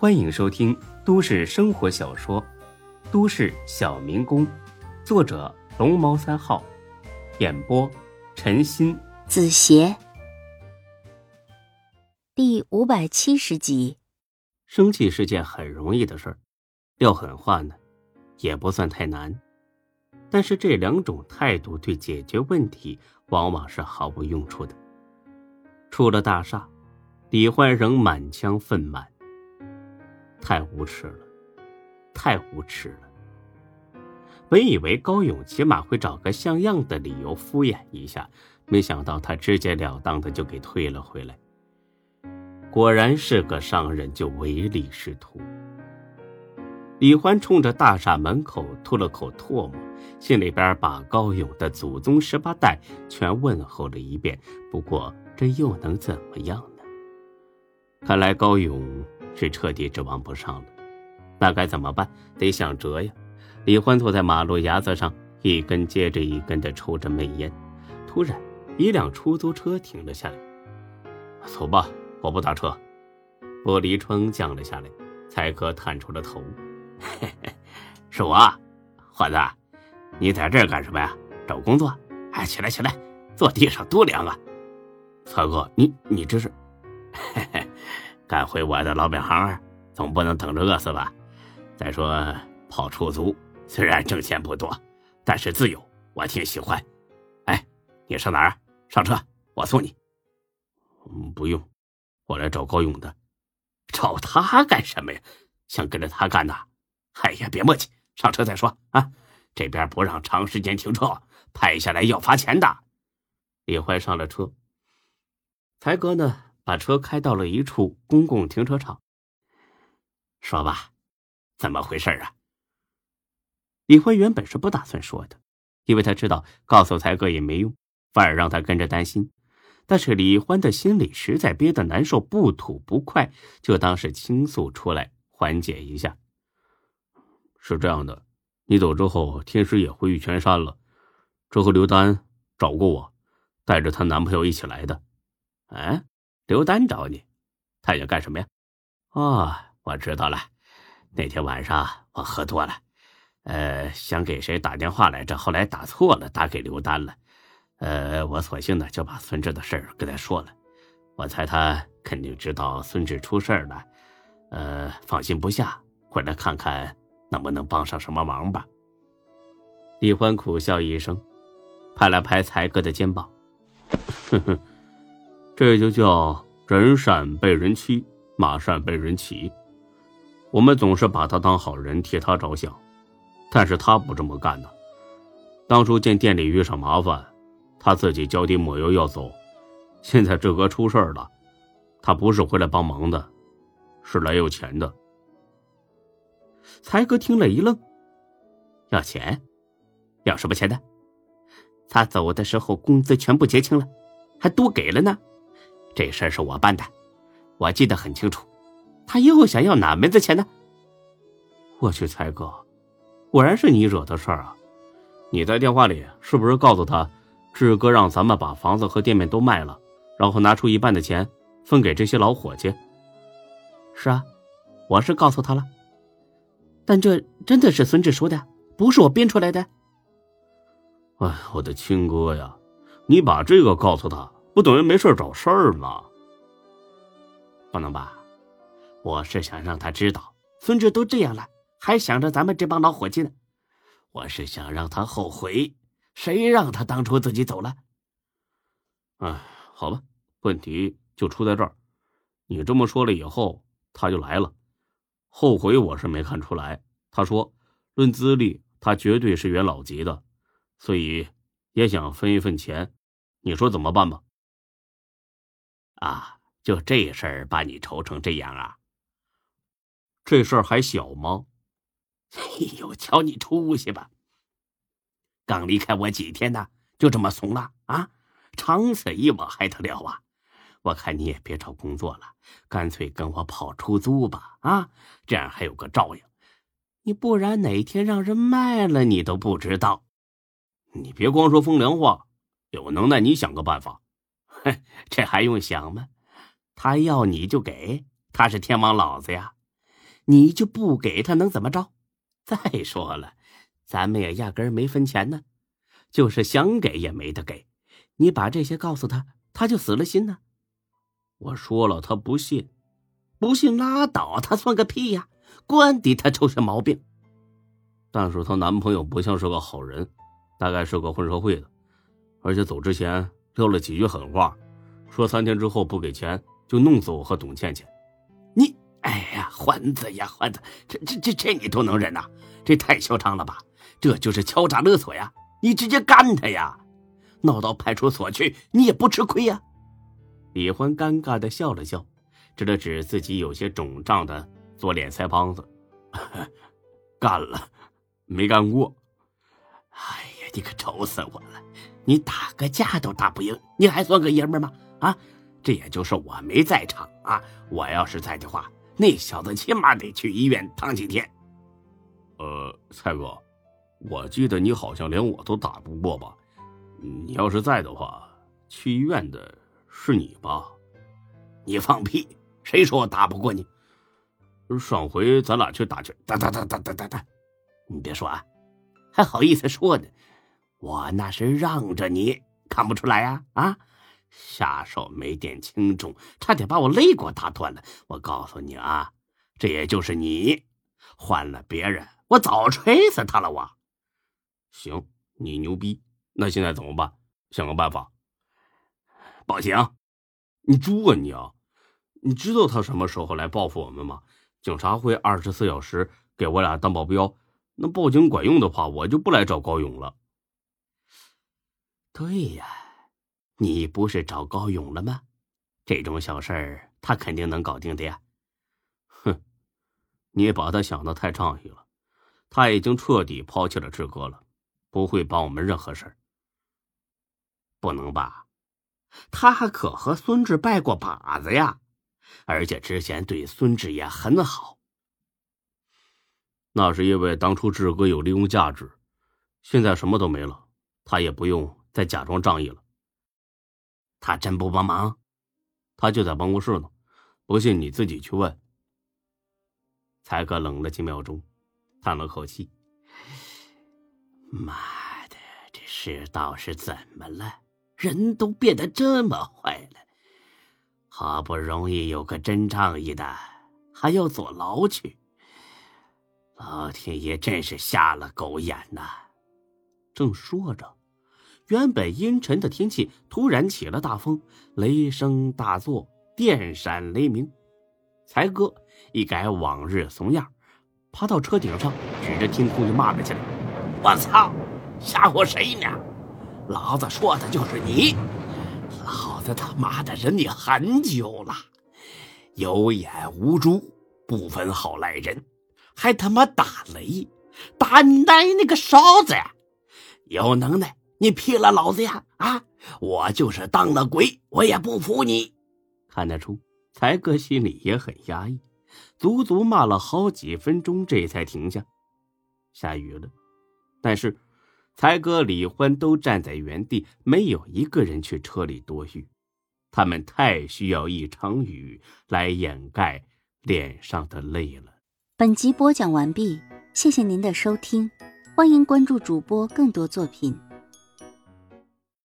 欢迎收听都市生活小说《都市小民工》，作者龙猫三号，演播陈鑫、子邪，第五百七十集。生气是件很容易的事儿，撂狠话呢，也不算太难。但是这两种态度对解决问题往往是毫无用处的。出了大厦，李焕仍满腔愤懑。太无耻了，太无耻了！本以为高勇起码会找个像样的理由敷衍一下，没想到他直截了当的就给退了回来。果然是个商人，就唯利是图。李欢冲着大厦门口吐了口唾沫，心里边把高勇的祖宗十八代全问候了一遍。不过这又能怎么样呢？看来高勇是彻底指望不上了。那该怎么办？得想辙呀！李欢坐在马路牙子上，一根接着一根的抽着闷烟。突然，一辆出租车停了下来。走吧，我不打车。玻璃窗降了下来，才哥探出了头。是我，欢子，你在这儿干什么呀？找工作？哎，起来起来，坐地上多凉啊！才哥，你你这是？嘿嘿，干回我的老本行，总不能等着饿死吧？再说跑出租，虽然挣钱不多，但是自由，我挺喜欢。哎，你上哪儿？上车，我送你。嗯，不用，我来找高勇的。找他干什么呀？想跟着他干呐？哎呀，别磨叽，上车再说啊！这边不让长时间停车，拍下来要罚钱的。李怀上了车，才哥呢，把车开到了一处公共停车场。说吧，怎么回事啊？李欢原本是不打算说的，因为他知道告诉才哥也没用，反而让他跟着担心。但是李欢的心里实在憋得难受，不吐不快，就当是倾诉出来缓解一下。是这样的，你走之后，天师也回玉泉山了。这和刘丹找过我，带着她男朋友一起来的。哎，刘丹找你，他想干什么呀？哦，我知道了。那天晚上我喝多了，呃，想给谁打电话来着，后来打错了，打给刘丹了。呃，我索性呢就把孙志的事儿跟他说了。我猜他肯定知道孙志出事了，呃，放心不下，回来看看。能不能帮上什么忙吧？李欢苦笑一声，拍了拍才哥的肩膀：“哼哼，这就叫人善被人欺，马善被人骑。我们总是把他当好人，替他着想，但是他不这么干的。当初见店里遇上麻烦，他自己脚底抹油要走。现在志哥出事了，他不是回来帮忙的，是来要钱的。”才哥听了一愣，要钱？要什么钱呢？他走的时候工资全部结清了，还多给了呢。这事儿是我办的，我记得很清楚。他又想要哪门子钱呢？我去，才哥，果然是你惹的事儿啊！你在电话里是不是告诉他，志哥让咱们把房子和店面都卖了，然后拿出一半的钱分给这些老伙计？是啊，我是告诉他了。但这真的是孙志说的，不是我编出来的。哎，我的亲哥呀，你把这个告诉他，不等于没事找事儿吗？不能吧？我是想让他知道，孙志都这样了，还想着咱们这帮老伙计呢。我是想让他后悔，谁让他当初自己走了？哎，好吧，问题就出在这儿。你这么说了以后，他就来了。后悔我是没看出来。他说：“论资历，他绝对是元老级的，所以也想分一份钱。你说怎么办吧？”啊，就这事儿把你愁成这样啊？这事儿还小吗？哎呦，瞧你出息吧！刚离开我几天呢，就这么怂了啊？长此以往还得了啊？我看你也别找工作了，干脆跟我跑出租吧！啊，这样还有个照应。你不然哪天让人卖了，你都不知道。你别光说风凉话，有能耐你想个办法。哼，这还用想吗？他要你就给，他是天王老子呀！你就不给他能怎么着？再说了，咱们也压根没分钱呢，就是想给也没得给。你把这些告诉他，他就死了心呢。我说了，他不信，不信拉倒，他算个屁呀！管你他出什么毛病。但是她男朋友不像是个好人，大概是个混社会的，而且走之前撂了几句狠话，说三天之后不给钱就弄死我和董倩倩。你，哎呀，欢子呀，欢子，这这这这你都能忍呐？这太嚣张了吧？这就是敲诈勒索呀！你直接干他呀！闹到派出所去，你也不吃亏呀。李欢尴尬的笑了笑，指了指自己有些肿胀的左脸腮帮子，干了。没干过，哎呀，你可愁死我了！你打个架都打不赢，你还算个爷们吗？啊，这也就是我没在场啊！我要是在的话，那小子起码得去医院躺几天。呃，蔡哥，我记得你好像连我都打不过吧？你要是在的话，去医院的是你吧？你放屁！谁说我打不过你？上回咱俩去打拳，打打打打打打打。你别说啊，还好意思说呢？我那是让着你，看不出来呀？啊，下手没点轻重，差点把我肋骨打断了。我告诉你啊，这也就是你，换了别人，我早锤死他了。我，行，你牛逼，那现在怎么办？想个办法。报警！你猪啊你啊！你知道他什么时候来报复我们吗？警察会二十四小时给我俩当保镖。那报警管用的话，我就不来找高勇了。对呀，你不是找高勇了吗？这种小事儿他肯定能搞定的呀。哼，你把他想的太仗义了，他已经彻底抛弃了志哥了，不会帮我们任何事儿。不能吧？他还可和孙志拜过把子呀，而且之前对孙志也很好。那是因为当初志哥有利用价值，现在什么都没了，他也不用再假装仗义了。他真不帮忙？他就在办公室呢，不信你自己去问。才哥冷了几秒钟，叹了口气：“妈的，这世道是怎么了？人都变得这么坏了？好不容易有个真仗义的，还要坐牢去。”老天爷真是瞎了狗眼呐！正说着，原本阴沉的天气突然起了大风，雷声大作，电闪雷鸣。才哥一改往日怂样，爬到车顶上，指着天空就骂了起来：“我操！吓唬谁呢？老子说的就是你！老子他妈的忍你很久了，有眼无珠，不分好赖人。”还他妈打雷，打你奶奶个勺子呀！有能耐你劈了老子呀！啊，我就是当了鬼，我也不服你。看得出，才哥心里也很压抑，足足骂了好几分钟，这才停下。下雨了，但是才哥、李欢都站在原地，没有一个人去车里躲雨。他们太需要一场雨来掩盖脸上的泪了。本集播讲完毕，谢谢您的收听，欢迎关注主播更多作品。